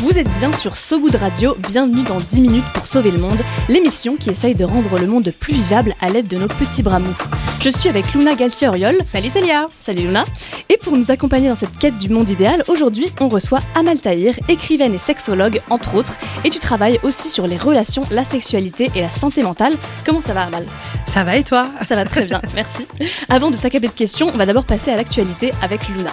Vous êtes bien sur So Good Radio, bienvenue dans 10 minutes pour sauver le monde, l'émission qui essaye de rendre le monde plus vivable à l'aide de nos petits bras mous. Je suis avec Luna Galtier-Oriol. Salut Célia Salut Luna Et pour nous accompagner dans cette quête du monde idéal, aujourd'hui on reçoit Amal Tahir, écrivaine et sexologue entre autres, et tu travailles aussi sur les relations, la sexualité et la santé mentale. Comment ça va Amal? Ça va et toi? Ça va très bien, merci. Avant de t'accabler de questions, on va d'abord passer à l'actualité avec Luna.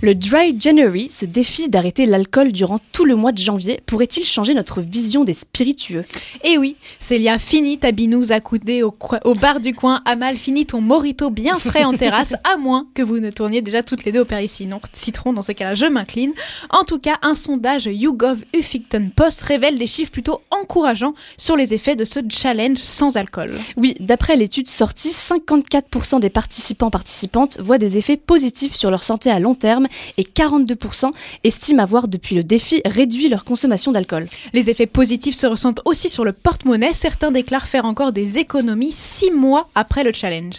Le Dry January, ce défi d'arrêter l'alcool durant tout le mois de janvier, pourrait-il changer notre vision des spiritueux? Eh oui, Célia, fini ta binouse accoudée au, au bar du coin. Amal, fini ton morito bien frais en terrasse, à moins que vous ne tourniez déjà toutes les deux au Péricine. Citron, dans ce cas-là, je m'incline. En tout cas, un sondage YouGov Huffington Post révèle des chiffres plutôt encourageants sur les effets de ce challenge sans alcool. Oui, d'après l'étude sortie, 54% des participants participantes voient des effets positifs sur leur santé à long terme et 42% estiment avoir depuis le défi réduit leur consommation d'alcool. Les effets positifs se ressentent aussi sur le porte-monnaie. Certains déclarent faire encore des économies 6 mois après le challenge.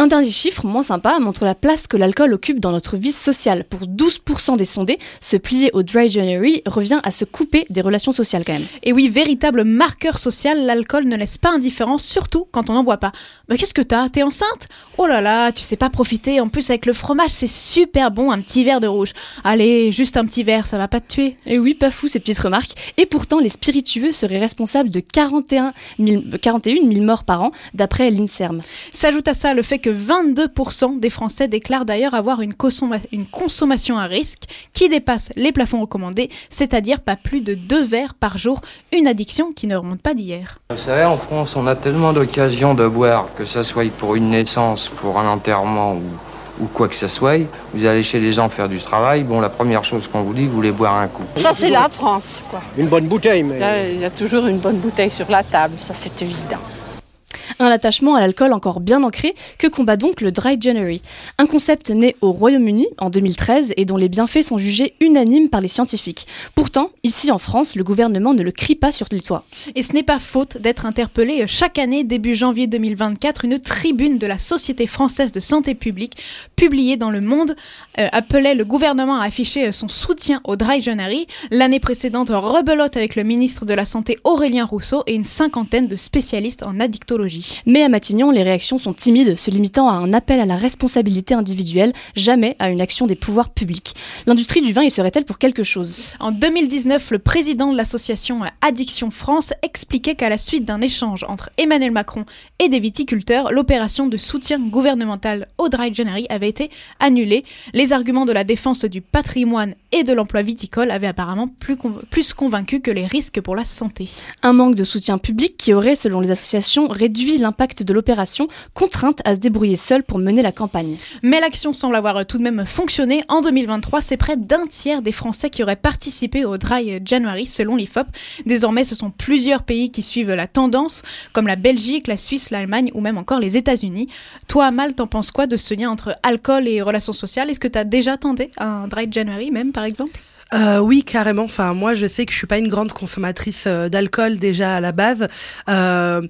Un dernier chiffre, moins sympa, montre la place que l'alcool occupe dans notre vie sociale. Pour 12% des sondés, se plier au Dry January revient à se couper des relations sociales quand même. Et oui, véritable marqueur social, l'alcool ne laisse pas indifférent, surtout quand on n'en boit pas. Mais qu'est-ce que t'as? T'es enceinte? Oh là là, tu sais pas profiter. En plus, avec le fromage, c'est super bon, un petit verre de rouge. Allez, juste un petit verre, ça va pas te tuer. Et oui, pas fou ces petites remarques. Et pourtant, les spiritueux seraient responsables de 41 000, 41 000 morts par an, d'après l'INSERM. S'ajoute à ça le fait que 22% des Français déclarent d'ailleurs avoir une, consomma une, consommation à risque qui dépasse les plafonds recommandés, c'est-à-dire pas plus de deux verres par jour, une addiction qui ne remonte pas d'hier. Vous savez, en France, on a tellement d'occasions de boire, que ça soit pour une naissance, pour un enterrement ou, ou quoi que ce soit. Vous allez chez les gens faire du travail, bon, la première chose qu'on vous dit, vous voulez boire un coup. Ça, c'est la France, quoi. Une bonne bouteille, mais... Il y a toujours une bonne bouteille sur la table, ça c'est évident. Un attachement à l'alcool encore bien ancré que combat donc le Dry January. Un concept né au Royaume-Uni en 2013 et dont les bienfaits sont jugés unanimes par les scientifiques. Pourtant, ici en France, le gouvernement ne le crie pas sur les toits. Et ce n'est pas faute d'être interpellé chaque année, début janvier 2024, une tribune de la Société française de santé publique, publiée dans Le Monde, euh, appelait le gouvernement à afficher son soutien au Dry January. L'année précédente, rebelote avec le ministre de la Santé Aurélien Rousseau et une cinquantaine de spécialistes en addictologie. Mais à Matignon, les réactions sont timides, se limitant à un appel à la responsabilité individuelle, jamais à une action des pouvoirs publics. L'industrie du vin y serait-elle pour quelque chose? En 2019, le président de l'association Addiction France expliquait qu'à la suite d'un échange entre Emmanuel Macron et des viticulteurs, l'opération de soutien gouvernemental au Dry January avait été annulée. Les arguments de la défense du patrimoine et de l'emploi viticole avaient apparemment plus, conv plus convaincu que les risques pour la santé. Un manque de soutien public qui aurait, selon les associations, réduit l'impact de l'opération, contrainte à se débrouiller seule pour mener la campagne. Mais l'action semble avoir tout de même fonctionné. En 2023, c'est près d'un tiers des Français qui auraient participé au Dry January, selon l'IFOP. Désormais, ce sont plusieurs pays qui suivent la tendance, comme la Belgique, la Suisse, l'Allemagne ou même encore les États-Unis. Toi, Amal, t'en penses quoi de ce lien entre alcool et relations sociales? Est-ce que tu as déjà tenté un Dry January, même par exemple? Euh, oui, carrément. Enfin, moi, je sais que je suis pas une grande consommatrice euh, d'alcool déjà à la base, euh,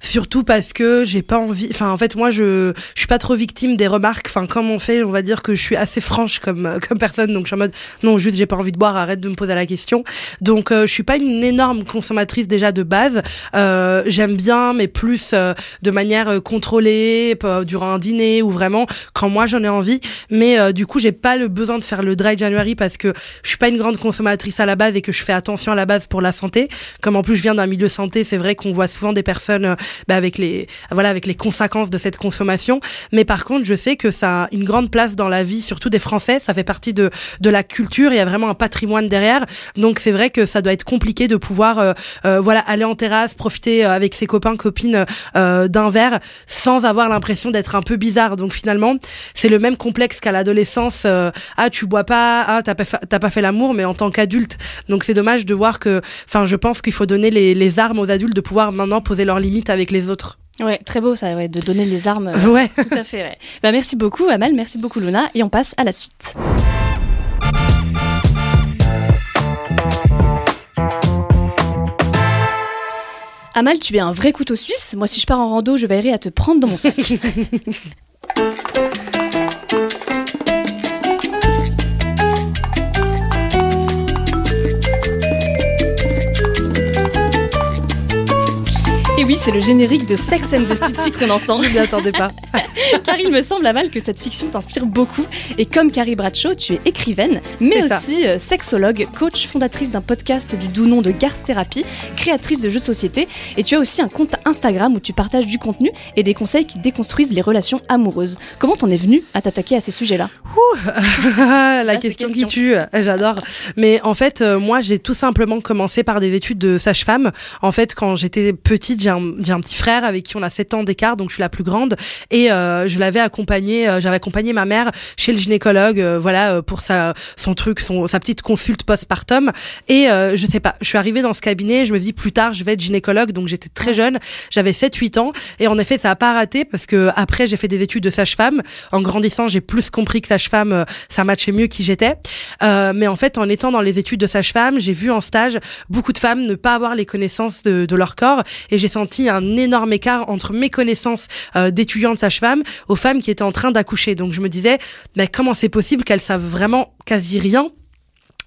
surtout parce que j'ai pas envie. Enfin, en fait, moi, je je suis pas trop victime des remarques. Enfin, comme on fait, on va dire que je suis assez franche comme comme personne. Donc, je suis en mode non, juste j'ai pas envie de boire. Arrête de me poser la question. Donc, euh, je suis pas une énorme consommatrice déjà de base. Euh, J'aime bien, mais plus euh, de manière contrôlée durant un dîner ou vraiment quand moi j'en ai envie. Mais du coup, j'ai pas le besoin de faire le dry January parce que je suis pas une grande consommatrice à la base et que je fais attention à la base pour la santé. Comme en plus je viens d'un milieu santé, c'est vrai qu'on voit souvent des personnes euh, bah, avec les voilà avec les conséquences de cette consommation. Mais par contre, je sais que ça a une grande place dans la vie, surtout des Français. Ça fait partie de de la culture. Il y a vraiment un patrimoine derrière. Donc c'est vrai que ça doit être compliqué de pouvoir euh, euh, voilà aller en terrasse, profiter avec ses copains copines d'un verre sans avoir l'impression d'être un peu bizarre. Donc finalement, c'est le même complexe qu'à l'adolescence. ah tu bois pas, ah t'as pas pas fait l'amour, mais en tant qu'adulte. Donc c'est dommage de voir que, enfin je pense qu'il faut donner les, les armes aux adultes de pouvoir maintenant poser leurs limites avec les autres. Ouais, très beau ça, ouais, de donner les armes. euh, Ouais. Tout à fait, ouais. Bah, merci beaucoup, Amal, merci beaucoup, Luna, et on passe à la suite. Amal, tu es un vrai couteau suisse. Moi, si je pars en rando, je veillerai à te prendre dans mon sac. Et oui, c'est le générique de Sex and the City qu'on entend. Je m'y attendais pas. Car il me semble, Amal, que cette fiction t'inspire beaucoup. Et comme Carrie Bradshaw, tu es écrivaine, mais ça. aussi euh, sexologue, coach, fondatrice d'un podcast du doux nom de Garth Therapy, créatrice de jeux de société. Et tu as aussi un compte Instagram où tu partages du contenu et des conseils qui déconstruisent les relations amoureuses. Comment t'en es venue à t'attaquer à ces sujets-là? La Ah, question. qui tue, j'adore. Mais en fait, euh, moi, j'ai tout simplement commencé par des études de sage-femme. En fait, quand j'étais petite, j'ai un, petit frère avec qui on a 7 ans d'écart, donc je suis la plus grande. Et euh, je l'avais accompagné, euh, j'avais accompagné ma mère chez le gynécologue, euh, voilà, euh, pour sa, son truc, son, sa petite consulte postpartum. Et je sais pas, je suis arrivée dans ce cabinet, je me dis plus tard, je vais être gynécologue, donc j'étais très jeune, j'avais 7-8 ans. Et en effet, ça a pas raté parce que après, j'ai fait des études de sage-femme. En grandissant, j'ai plus compris que sage-femme, ça matchait mieux qui j'étais. Mais en fait, en étant dans les études de sage-femme, j'ai vu en stage beaucoup de femmes ne pas avoir les connaissances de, de leur corps et j'ai senti un énorme écart entre mes connaissances euh, d'étudiante sage-femme aux femmes qui étaient en train d'accoucher. Donc je me disais, mais comment c'est possible qu'elles savent vraiment quasi rien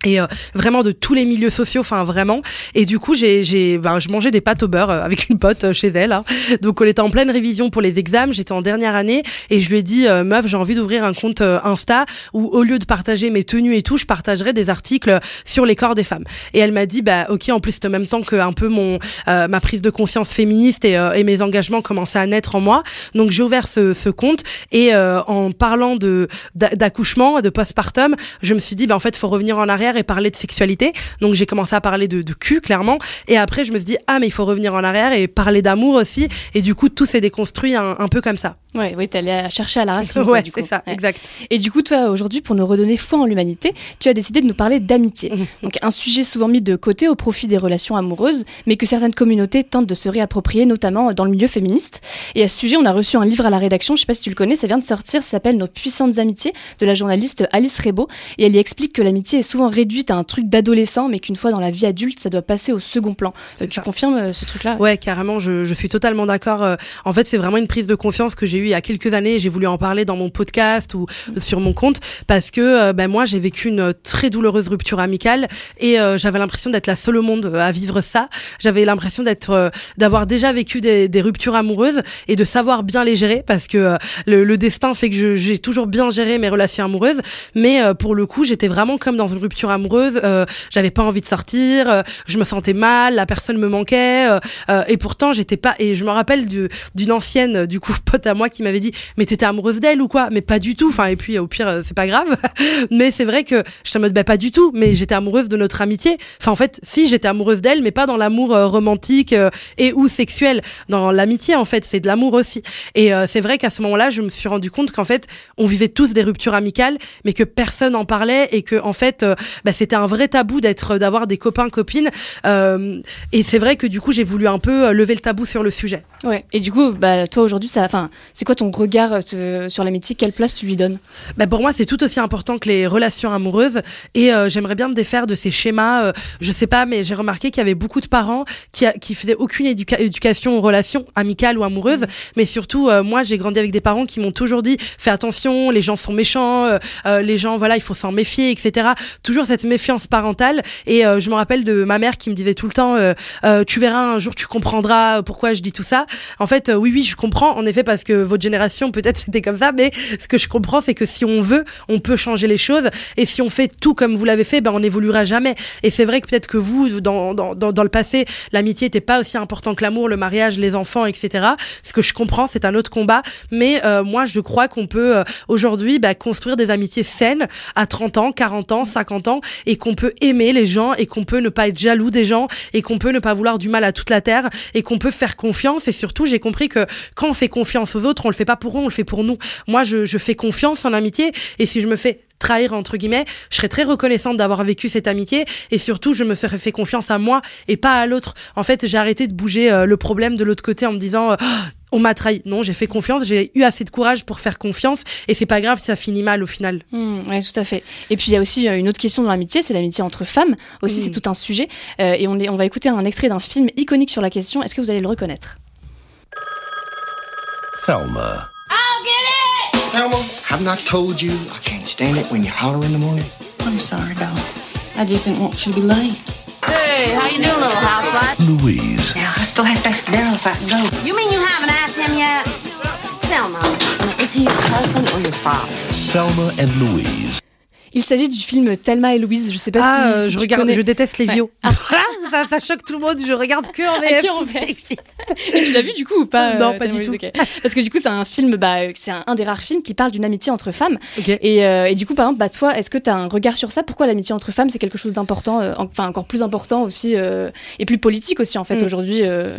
et euh, vraiment de tous les milieux sociaux enfin vraiment. Et du coup j'ai j'ai ben, je mangeais des pâtes au beurre euh, avec une pote euh, chez elle hein. donc on était en pleine révision pour les examens. J'étais en dernière année et je lui ai dit euh, meuf j'ai envie d'ouvrir un compte Insta où au lieu de partager mes tenues et tout je partagerai des articles sur les corps des femmes. Et elle m'a dit bah ok en plus c'était en même temps que un peu mon ma prise de conscience féministe et, et mes engagements commençaient à naître en moi. Donc j'ai ouvert ce, ce compte et en parlant de d'a- d'accouchement de postpartum je me suis dit bah en fait faut revenir en arrière et parler de sexualité donc j'ai commencé à parler de, de cul clairement et après je me suis dit ah mais il faut revenir en arrière et parler d'amour aussi et du coup tout s'est déconstruit un, un peu comme ça Ouais, oui, à chercher à la racine. ouais c'est ça Ouais. exact Et du coup, toi, aujourd'hui, pour nous redonner foi en l'humanité, tu as décidé de nous parler d'amitié. Donc, un sujet souvent mis de côté au profit des relations amoureuses, mais que certaines communautés tentent de se réapproprier, notamment dans le milieu féministe. Et à ce sujet, on a reçu un livre à la rédaction, je sais pas si tu le connais, ça vient de sortir, ça s'appelle Nos puissantes amitiés, de la journaliste Alice Rebaud. Et elle y explique que l'amitié est souvent réduite à un truc d'adolescent, mais qu'une fois dans la vie adulte, ça doit passer au second plan. Euh, tu confirmes euh, ce truc-là Ouais, carrément, je, je suis totalement d'accord. Euh, En fait, c'est vraiment une prise de confiance que j'ai eue il y a quelques années. J'ai voulu en parler dans mon podcast ou sur mon compte parce que ben, moi, j'ai vécu une très douloureuse rupture amicale et j'avais l'impression d'être la seule au monde à vivre ça. J'avais l'impression d'être, d'avoir déjà vécu des, des ruptures amoureuses et de savoir bien les gérer parce que le, le destin fait que j'ai toujours bien géré mes relations amoureuses. Mais pour le coup, j'étais vraiment comme dans une rupture amoureuse. Euh, j'avais pas envie de sortir, euh, je me sentais mal, la personne me manquait. euh, et pourtant, j'étais pas. Et je me rappelle du- d'une ancienne, du coup, pote à moi qui m'avait dit Mais t'étais amoureuse d'elle ou quoi? Mais pas du tout. Enfin, et puis au pire, c'est pas grave. mais c'est vrai que j'étais en mode Bah, pas du tout. Mais j'étais amoureuse de notre amitié. Enfin, en fait, si, j'étais amoureuse d'elle, mais pas dans l'amour romantique et ou sexuel. Dans l'amitié, en fait, c'est de l'amour aussi. Et c'est vrai qu'à ce moment-là, je me suis rendu compte qu'en fait, on vivait tous des ruptures amicales, mais que personne en parlait et que en fait, bah, c'était un vrai tabou d'être, d'avoir des copains copines. Euh, et c'est vrai que du coup, j'ai voulu un peu euh, lever le tabou sur le sujet. Ouais. Et du coup, bah, toi aujourd'hui, ça, enfin, c'est quoi ton regard euh, sur l'amitié? Quelle place tu lui donnes? Bah pour moi, c'est tout aussi important que les relations amoureuses. Et euh, j'aimerais bien me défaire de ces schémas. euh, je sais pas, mais j'ai remarqué qu'il y avait beaucoup de parents qui, a- qui faisaient aucune éduca- éducation aux relations amicales ou amoureuses. Mais surtout, moi, j'ai grandi avec des parents qui m'ont toujours dit fais attention, les gens sont méchants, les gens, voilà, il faut s'en méfier, etc. Toujours cette méfiance parentale. Et euh, je me rappelle de ma mère qui me disait tout le temps, euh, euh, tu verras un jour, tu comprendras pourquoi je dis tout ça. En fait, oui, oui, je comprends. En effet, parce que votre génération, peut-être c'était comme ça, mais ce que je comprends, c'est que si on veut, on peut changer les choses. Et si on fait tout comme vous l'avez fait, ben on n'évoluera jamais. Et c'est vrai que peut-être que vous, dans, dans, dans, le passé, l'amitié n'était pas aussi important que l'amour, le mariage, les enfants, etc. Ce que je comprends, c'est un autre combat. Mais moi, je crois qu'on peut aujourd'hui bah, construire des amitiés saines à 30 ans, 40 ans, 50 ans, et qu'on peut aimer les gens, et qu'on peut ne pas être jaloux des gens, et qu'on peut ne pas vouloir du mal à toute la terre, et qu'on peut faire confiance. Et surtout, j'ai compris que quand on fait confiance aux autres, on le fait pas pour eux, on le fait pour nous. Moi, je, fais confiance en amitié, et si je me fais trahir entre guillemets, je serais très reconnaissante d'avoir vécu cette amitié et surtout je me ferais fait confiance à moi et pas à l'autre. En fait, j'ai arrêté de bouger euh, le problème de l'autre côté en me disant euh, on m'a trahi. Non, j'ai fait confiance, j'ai eu assez de courage pour faire confiance et c'est pas grave si ça finit mal au final. Mmh, oui, tout à fait. Et puis il y a aussi euh, une autre question dans l'amitié, c'est l'amitié entre femmes. Aussi, Mmh. c'est tout un sujet. Euh, et on, est, on va écouter un extrait d'un film iconique sur la question. Est-ce que vous allez le reconnaître? Thelma. I'll get it! Thelma, have not told you I can't stand it when you holler in the morning? I'm sorry, doll. I just didn't want you to be late. Hey, how you doing, little housewife? Louise. Now, I still have to ask Daryl if I can go. You mean you haven't asked him yet? Selma, is he your husband or your father? Selma and Louise. Il s'agit du film Thelma et Louise. Je sais pas Ah, si, euh, si je tu regarde, connais. je déteste les Ouais. vieux. Ah. Ça, ça choque tout le monde. Je regarde que en VF. en tout VF. Et tu l'as vu du coup ou pas Non, euh, pas du ok. Parce que du coup, c'est un film, bah, c'est un, un des rares films qui parle d'une amitié entre femmes. Et, euh, et du coup, par exemple, bah, toi, est-ce que tu as un regard sur ça? Pourquoi l'amitié entre femmes, c'est quelque chose d'important, euh, enfin encore plus important aussi, euh, et plus politique aussi en fait Mm. aujourd'hui euh?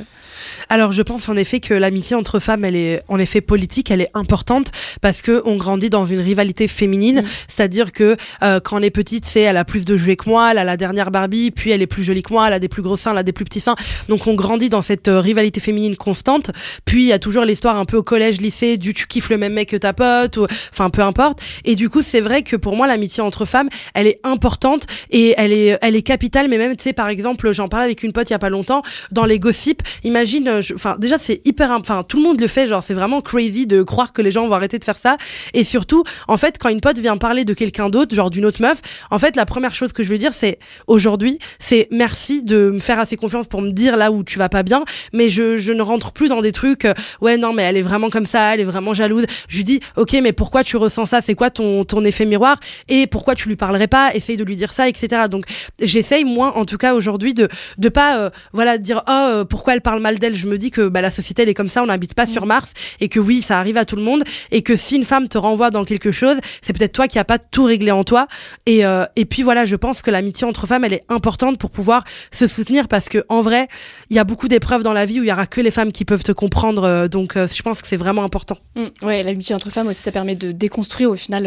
Alors, je pense en effet que l'amitié entre femmes, elle est en effet politique, elle est importante parce que on grandit dans une rivalité féminine, c'est-à-dire que euh, quand on est petite, c'est elle a plus de jouets que moi, elle a la dernière Barbie, puis elle est plus jolie que moi, elle a des plus gros seins, elle a des plus petits seins. Donc on grandit dans cette euh, rivalité féminine constante. Puis il y a toujours l'histoire un peu au collège, lycée, du tu kiffes le même mec que ta pote, ou enfin peu importe. Et du coup, c'est vrai que pour moi, l'amitié entre femmes, elle est importante et elle est, elle est capitale. Mais même, tu sais, par exemple, j'en parlais avec une pote il y a pas longtemps dans les gossips. Imagine, euh, enfin déjà c'est hyper, enfin tout le monde le fait, genre c'est vraiment crazy de croire que les gens vont arrêter de faire ça. Et surtout, en fait, quand une pote vient parler de quelqu'un d'autre, genre d'une autre meuf, en fait, la première chose que je veux dire, c'est aujourd'hui, c'est merci de me faire assez confiance pour me dire là où tu vas pas bien, mais je, ne rentre plus dans des trucs, euh, ouais, non, mais elle est vraiment comme ça, elle est vraiment jalouse. Je lui dis, ok, mais pourquoi tu ressens ça? C'est quoi ton, effet miroir? Et pourquoi tu lui parlerais pas? Essaye de lui dire ça, etc. Donc, j'essaye, moi, en tout cas, aujourd'hui, de, de pas, euh, voilà, dire, oh, pourquoi elle parle mal d'elle Je me dis que bah, la société, elle est comme ça, on n'habite pas sur Mars, et que oui, ça arrive à tout le monde, et que si une femme te renvoie dans quelque chose, c'est peut-être toi qui a pas tout réglé en toi. Et, euh, et puis voilà, je pense que l'amitié entre femmes, elle est importante pour pouvoir se soutenir, parce que en vrai, il y a beaucoup d'épreuves dans la vie où il y aura que les femmes qui peuvent te comprendre, euh, donc euh, je pense que c'est vraiment important. Mm, ouais, l'amitié entre femmes aussi, ça permet de déconstruire au final.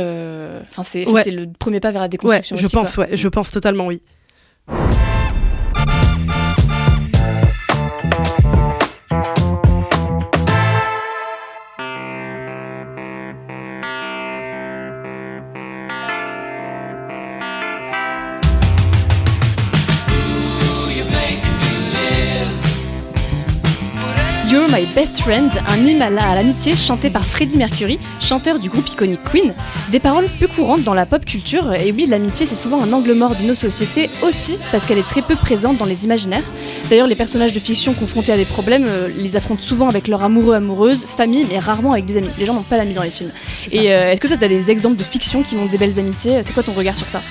Enfin, c'est Ouais. le premier pas vers la Ouais, déconstruction. je aussi, pense, quoi. ouais, je pense totalement oui. Best Friend, un hymne à la- à l'amitié chanté par Freddie Mercury, chanteur du groupe iconique Queen. Des paroles peu courantes dans la pop culture, et oui, l'amitié c'est souvent un angle mort de nos sociétés aussi parce qu'elle est très peu présente dans les imaginaires. D'ailleurs, les personnages de fiction confrontés à des problèmes euh, les affrontent souvent avec leur amoureux, amoureuse, famille, mais rarement avec des amis. Les gens n'ont pas d'amis dans les films. Et euh, est-ce que toi, tu as des exemples de fiction qui montrent des belles amitiés? C'est quoi ton regard sur ça?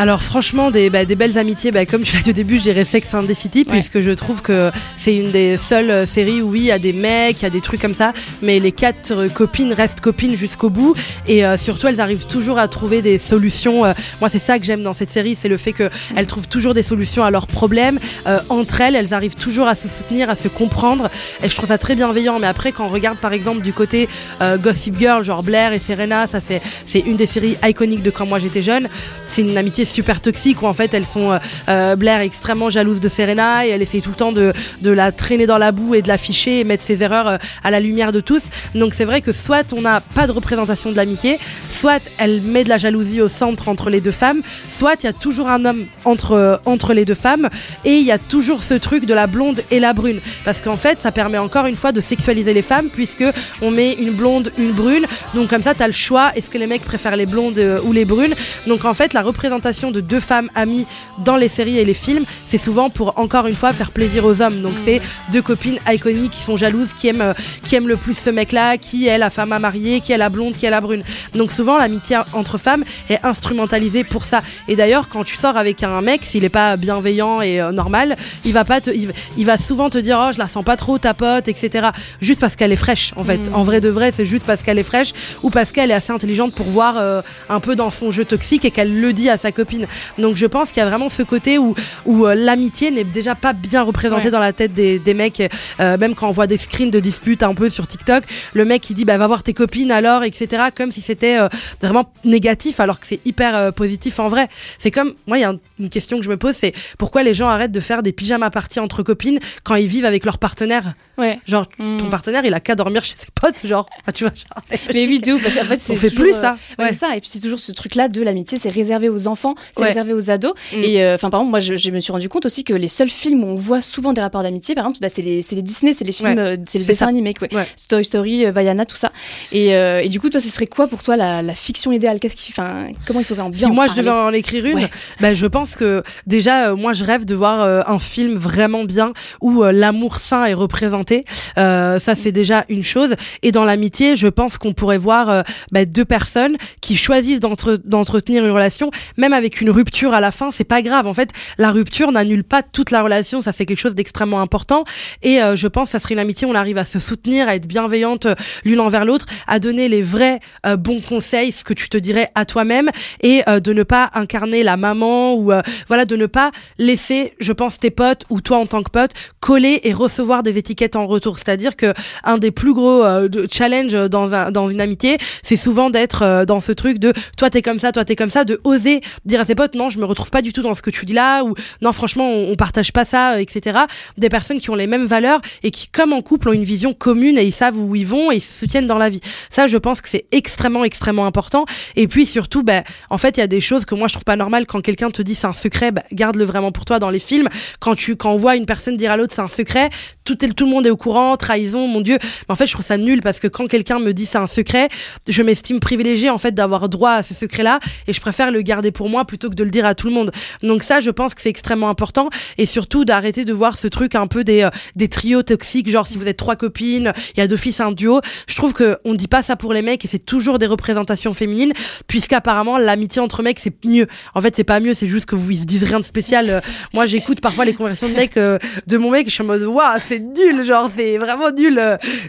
Alors franchement, des, bah, des belles amitiés, bah, comme tu l'as dit au début, je dirais Sex and the City, puisque je trouve que c'est une des seules euh, séries où oui, il y a des mecs, il y a des trucs comme ça, mais les quatre euh, copines restent copines jusqu'au bout, et euh, surtout elles arrivent toujours à trouver des solutions. euh, moi, c'est ça que j'aime dans cette série, c'est le fait qu'elles trouvent toujours des solutions à leurs problèmes. Euh, entre elles, elles arrivent toujours à se soutenir, à se comprendre, et je trouve ça très bienveillant. Mais après, quand on regarde par exemple du côté euh, Gossip Girl, genre Blair et Serena, ça c'est une des séries iconiques de quand moi j'étais jeune. C'est une amitié super toxique où en fait elles sont euh, euh, Blair extrêmement jalouse de Serena et elle essaye tout le temps de, de la traîner dans la boue et de l'afficher et mettre ses erreurs euh, à la lumière de tous. Donc c'est vrai que soit on n'a pas de représentation de l'amitié, soit elle met de la jalousie au centre entre les deux femmes, soit il y a toujours un homme entre, euh, entre les deux femmes et il y a toujours ce truc de la blonde et la brune. Parce qu'en fait ça permet encore une fois de sexualiser les femmes puisque on met une blonde, une brune. Donc comme ça tu as le choix est-ce que les mecs préfèrent les blondes ou les brunes. Donc en fait la représentation représentation de deux femmes amies dans les séries et les films, c'est souvent pour encore une fois faire plaisir aux hommes. Donc c'est deux copines iconiques qui sont jalouses, qui aiment, euh, qui aiment le plus ce mec-là, qui est la femme à marier, qui est la blonde, qui est la brune. Donc souvent l'amitié entre femmes est instrumentalisée pour ça. Et d'ailleurs quand tu sors avec un mec, s'il est pas bienveillant et euh, normal, il va pas te, il, il va souvent te dire oh je la sens pas trop ta pote, etc. Juste parce qu'elle est fraîche en fait. Mm. En vrai de vrai, c'est juste parce qu'elle est fraîche ou parce qu'elle est assez intelligente pour voir euh, un peu dans son jeu toxique et qu'elle le dit à sa copine. Donc je pense qu'il y a vraiment ce côté où, où euh, l'amitié n'est déjà pas bien représentée Ouais. dans la tête des, des mecs. Euh, même quand on voit des screens de disputes un peu sur TikTok, le mec qui dit bah va voir tes copines alors, etc. Comme si c'était euh, vraiment négatif alors que c'est hyper euh, positif en vrai. C'est comme moi il y a un- une question que je me pose, c'est pourquoi les gens arrêtent de faire des pyjamas parties entre copines quand ils vivent avec leur partenaire? Ouais. Genre ton partenaire il a qu'à dormir chez ses potes, genre ah, tu vois. genre, Mais oui, de ouf, parce qu'en fait, c'est On fait toujours, plus euh, ça. ouais, Ouais. c'est ça. Et puis c'est toujours ce truc-là de l'amitié, c'est réservé aux enfants, c'est Ouais. réservé aux ados. Mm. Et euh, enfin, par exemple, moi, je, je me suis rendu compte aussi que les seuls films où on voit souvent des rapports d'amitié, par exemple, bah, c'est les, Disney, c'est les films, Ouais. euh, c'est les dessins animés. Ouais. Toy Story, euh, Vaiana, tout ça. Et, euh, et du coup, toi, ce serait quoi pour toi la, la fiction idéale? Qu'est-ce qui, enfin, comment il faudrait en bien Si en moi je devais en écrire une, bah, je pense que déjà moi je rêve de voir un film vraiment bien où l'amour sain est représenté. Ça c'est déjà une chose. Et dans l'amitié, je pense qu'on pourrait voir bah, deux personnes qui choisissent d'entre- d'entretenir une relation, même avec une rupture à la fin, c'est pas grave. En fait, la rupture n'annule pas toute la relation. Ça c'est quelque chose d'extrêmement important. Et euh, je pense ça serait une amitié où on arrive à se soutenir, à être bienveillante euh, l'une envers l'autre, à donner les vrais euh, bons conseils, ce que tu te dirais à toi-même, et euh, de ne pas incarner la maman ou euh, voilà, de ne pas laisser, je pense, tes potes ou toi en tant que pote coller et recevoir des étiquettes en retour. C'est-à-dire que un des plus gros euh, de challenge dans un dans une amitié, c'est souvent d'être dans ce truc de toi t'es comme ça, toi t'es comme ça, de oser dire à ses potes non, je me retrouve pas du tout dans ce que tu dis là ou non franchement on, on partage pas ça, etc. Des personnes qui ont les mêmes valeurs et qui comme en couple ont une vision commune et ils savent où ils vont et ils se soutiennent dans la vie. Ça, je pense que c'est extrêmement extrêmement important. Et puis surtout, ben en fait, il y a des choses que moi je trouve pas normales quand quelqu'un te dit c'est un secret, ben, garde-le vraiment pour toi dans les films. Quand tu quand on voit une personne dire à l'autre c'est un secret, tout est, tout le monde est au courant, trahison, mon dieu. Mais en fait, je trouve ça nul parce que quand quelqu'un me dit c'est un secret, je m'estime privilégiée en fait d'avoir droit à ce secret-là et je préfère le garder pour moi plutôt que de le dire à tout le monde. Donc ça, je pense que c'est extrêmement important et surtout d'arrêter de voir ce truc un peu des euh, des trios toxiques, genre si vous êtes trois copines, il y a d'office un duo. Je trouve que on dit pas ça pour les mecs et c'est toujours des représentations féminines puisqu'apparemment l'amitié entre mecs c'est mieux. En fait, c'est pas mieux, c'est juste que vous ils se disent rien de spécial. Euh, moi, j'écoute parfois les conversations de mecs euh, de mon mec, je suis en mode waouh, c'est nul, genre c'est vraiment nul.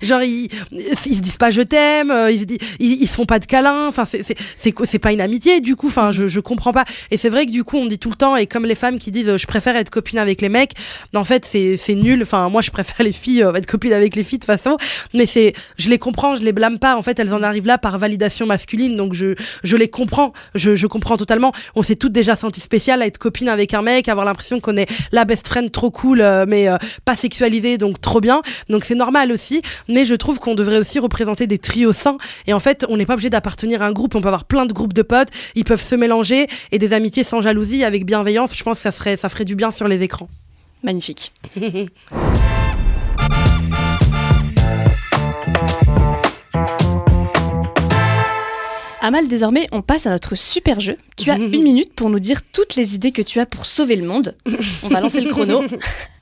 Genre ils, ils se disent pas je t'aime, ils se ils, se font pas de câlins, enfin c'est c'est pas une amitié du coup, enfin je je comprends pas. Et c'est vrai que du coup, on dit tout le temps et comme les femmes qui disent euh, je préfère être copine avec les mecs, en fait c'est nul. Enfin moi je préfère les filles euh, être copine avec les filles de toute façon, mais c'est je les comprends, je les blâme pas. En fait elles en arrivent là par validation masculine, donc je je les comprends, je je comprends totalement. On s'est toutes déjà senties spéciales à être copine avec un mec, avoir l'impression qu'on est la best friend trop cool, euh, mais euh, pas sexualisée, donc trop bien. Donc c'est normal aussi, mais je trouve qu'on devrait aussi représenter des trios sains. Et en fait, on n'est pas obligé d'appartenir à un groupe. On peut avoir plein de groupes de potes, ils peuvent se mélanger et des amitiés sans jalousie, avec bienveillance. Je pense que ça serait ça ferait du bien sur les écrans. Magnifique. Amal, désormais, on passe à notre super jeu. Tu as une minute pour nous dire toutes les idées que tu as pour sauver le monde. On va lancer le chrono.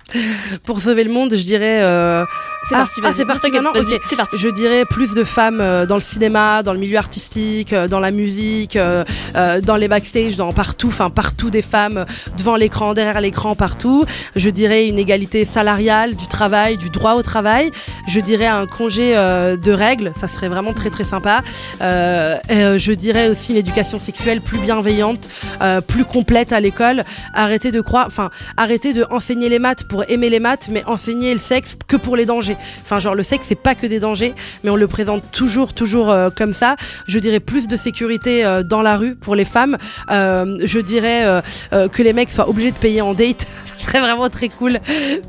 Pour sauver le monde, je dirais. euh, C'est ah, parti, ah, c'est parti T'inquiète, maintenant. vas-y, Ok. c'est parti. Je dirais plus de femmes euh, dans le cinéma, dans le milieu artistique, euh, dans la musique, euh, euh, dans les backstage, dans partout, enfin partout des femmes devant l'écran, derrière l'écran, partout. Je dirais une égalité salariale, du travail, du droit au travail. Je dirais un congé euh, de règles, ça serait vraiment très très sympa. Euh, euh, je dirais aussi une éducation sexuelle plus bienveillante, euh, plus complète à l'école. Arrêter de croire, enfin arrêter de enseigner les maths pour aimer les maths, mais enseigner le sexe que pour les dangers. Enfin, genre le sexe c'est pas que des dangers, mais on le présente toujours, toujours euh, comme ça. Je dirais plus de sécurité euh, dans la rue pour les femmes. Euh, je dirais que les mecs soient obligés de payer en date. Serait vraiment très cool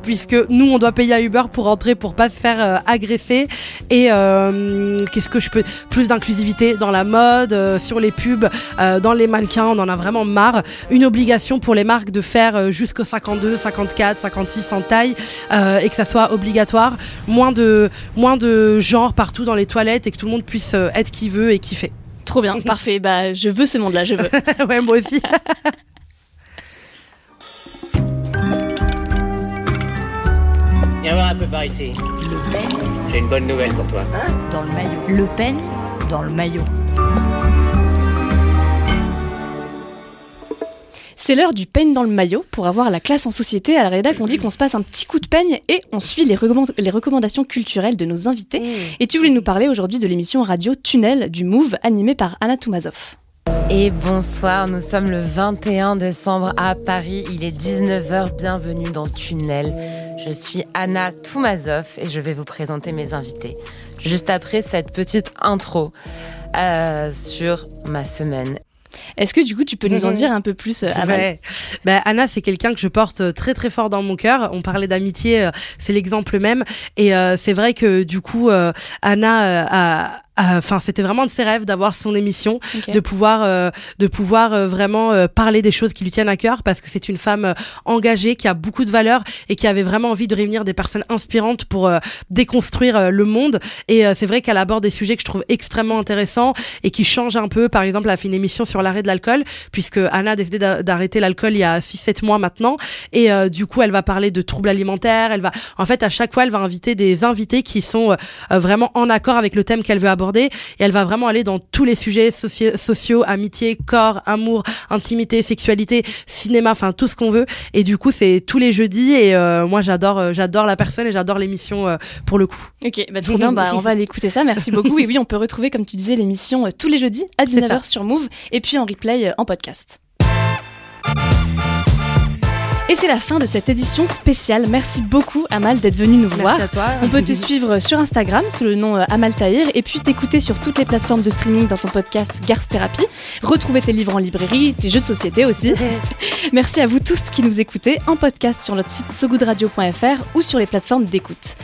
puisque nous on doit payer à Uber pour rentrer pour pas se faire euh, agresser. Et euh, qu'est-ce que je peux plus d'inclusivité dans la mode euh, sur les pubs euh, dans les mannequins on en a vraiment marre. Une obligation pour les marques de faire euh, jusqu'au 52 54 56 en taille euh, et que ça soit obligatoire. Moins de moins de genre partout dans les toilettes et que tout le monde puisse être qui veut et kiffer. Trop bien, parfait. Bah, je veux ce monde-là, je veux. ouais moi aussi un peu par ici. Le peigne J'ai une bonne nouvelle pour toi. dans le maillot. Le peigne dans le maillot. C'est l'heure du peigne dans le maillot. Pour avoir la classe en société, à la rédac, on dit qu'on se passe un petit coup de peigne et on suit les, recommand- les recommandations culturelles de nos invités. Et tu voulais nous parler aujourd'hui de l'émission radio Tunnel du Move, animée par Anna Toumazov. Et bonsoir, nous sommes le 21 décembre à Paris, il est 19h, bienvenue dans Tunnel. Je suis Anna Toumazov et je vais vous présenter mes invités. Juste après cette petite intro euh, sur ma semaine. Est-ce que du coup tu peux nous en dire un peu plus, euh, Ouais. Bah, Anna, c'est quelqu'un que je porte euh, très très fort dans mon cœur. On parlait d'amitié, euh, c'est l'exemple même. Et euh, c'est vrai que du coup, Anna a enfin c'était vraiment de ses rêves d'avoir son émission de pouvoir euh, de pouvoir euh, vraiment euh, parler des choses qui lui tiennent à cœur parce que c'est une femme euh, engagée qui a beaucoup de valeurs et qui avait vraiment envie de réunir des personnes inspirantes pour euh, déconstruire euh, le monde. Et euh, c'est vrai qu'elle aborde des sujets que je trouve extrêmement intéressants et qui changent un peu. Par exemple elle a fait une émission sur l'arrêt de l'alcool puisque Anna a décidé d'a- d'arrêter l'alcool il y a 6-7 mois maintenant. Et euh, du coup elle va parler de troubles alimentaires. Elle va en fait à chaque fois elle va inviter des invités qui sont euh, euh, vraiment en accord avec le thème qu'elle veut aborder et elle va vraiment aller dans tous les sujets soci- sociaux amitié corps amour intimité sexualité cinéma enfin tout ce qu'on veut et du coup c'est tous les jeudis et euh, moi j'adore euh, j'adore la personne et j'adore l'émission euh, pour le coup Ok, bah, trop bien, bah, on va aller écouter ça, merci beaucoup. Et oui, on peut retrouver, comme tu disais, l'émission tous les jeudis à C'est 19h ça. sur Move et puis en replay en podcast. Et c'est la fin de cette édition spéciale. Merci beaucoup Amal d'être venue nous Merci voir. à toi. On peut te suivre sur Instagram sous le nom euh, Amal Tahir et puis t'écouter sur toutes les plateformes de streaming dans ton podcast Garth Therapy. Retrouver tes livres en librairie, tes jeux de société aussi. Merci à vous tous qui nous écoutez en podcast sur notre site sogoodradio.fr ou sur les plateformes d'écoute.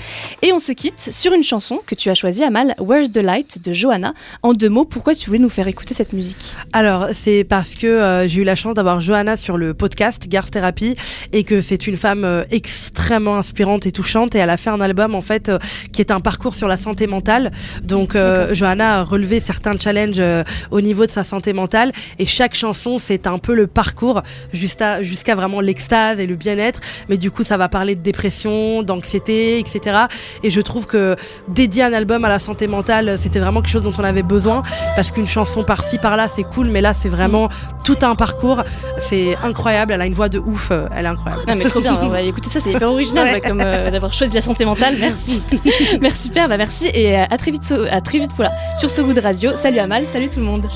Et on se quitte sur une chanson que tu as choisie Amal, Where's the Light de Johanna. En deux mots, pourquoi tu voulais nous faire écouter cette musique? Alors, c'est parce que euh, j'ai eu la chance d'avoir Johanna sur le podcast Garth Therapy et que c'est une femme euh, extrêmement inspirante et touchante et elle a fait un album en fait euh, qui est un parcours sur la santé mentale. Donc, euh, Johanna a relevé certains challenges euh, au niveau de sa santé mentale et chaque chanson c'est un peu le parcours jusqu'à jusqu'à vraiment l'extase et le bien-être. Mais du coup, ça va parler de dépression, d'anxiété, etc. Et je trouve que dédier un album à la santé mentale, c'était vraiment quelque chose dont on avait besoin parce qu'une chanson par-ci par-là c'est cool, mais là c'est vraiment tout un parcours. C'est incroyable. Elle a une voix de ouf. Elle est incroyable. Non mais trop bien, on va aller écouter ça, c'est hyper original Ouais. ouais, comme euh, d'avoir choisi la santé mentale. Merci, merci super, bah merci et euh, à très vite, à très vite voilà, sur ce goût de radio. Salut Amal, salut tout le monde.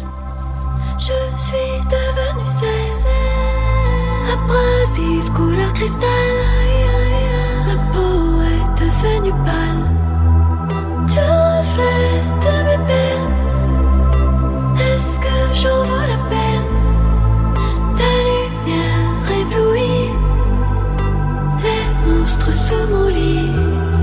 Je suis devenue celle Abrasive couleur cristal Ma peau est devenue pâle Tu reflètes se mourir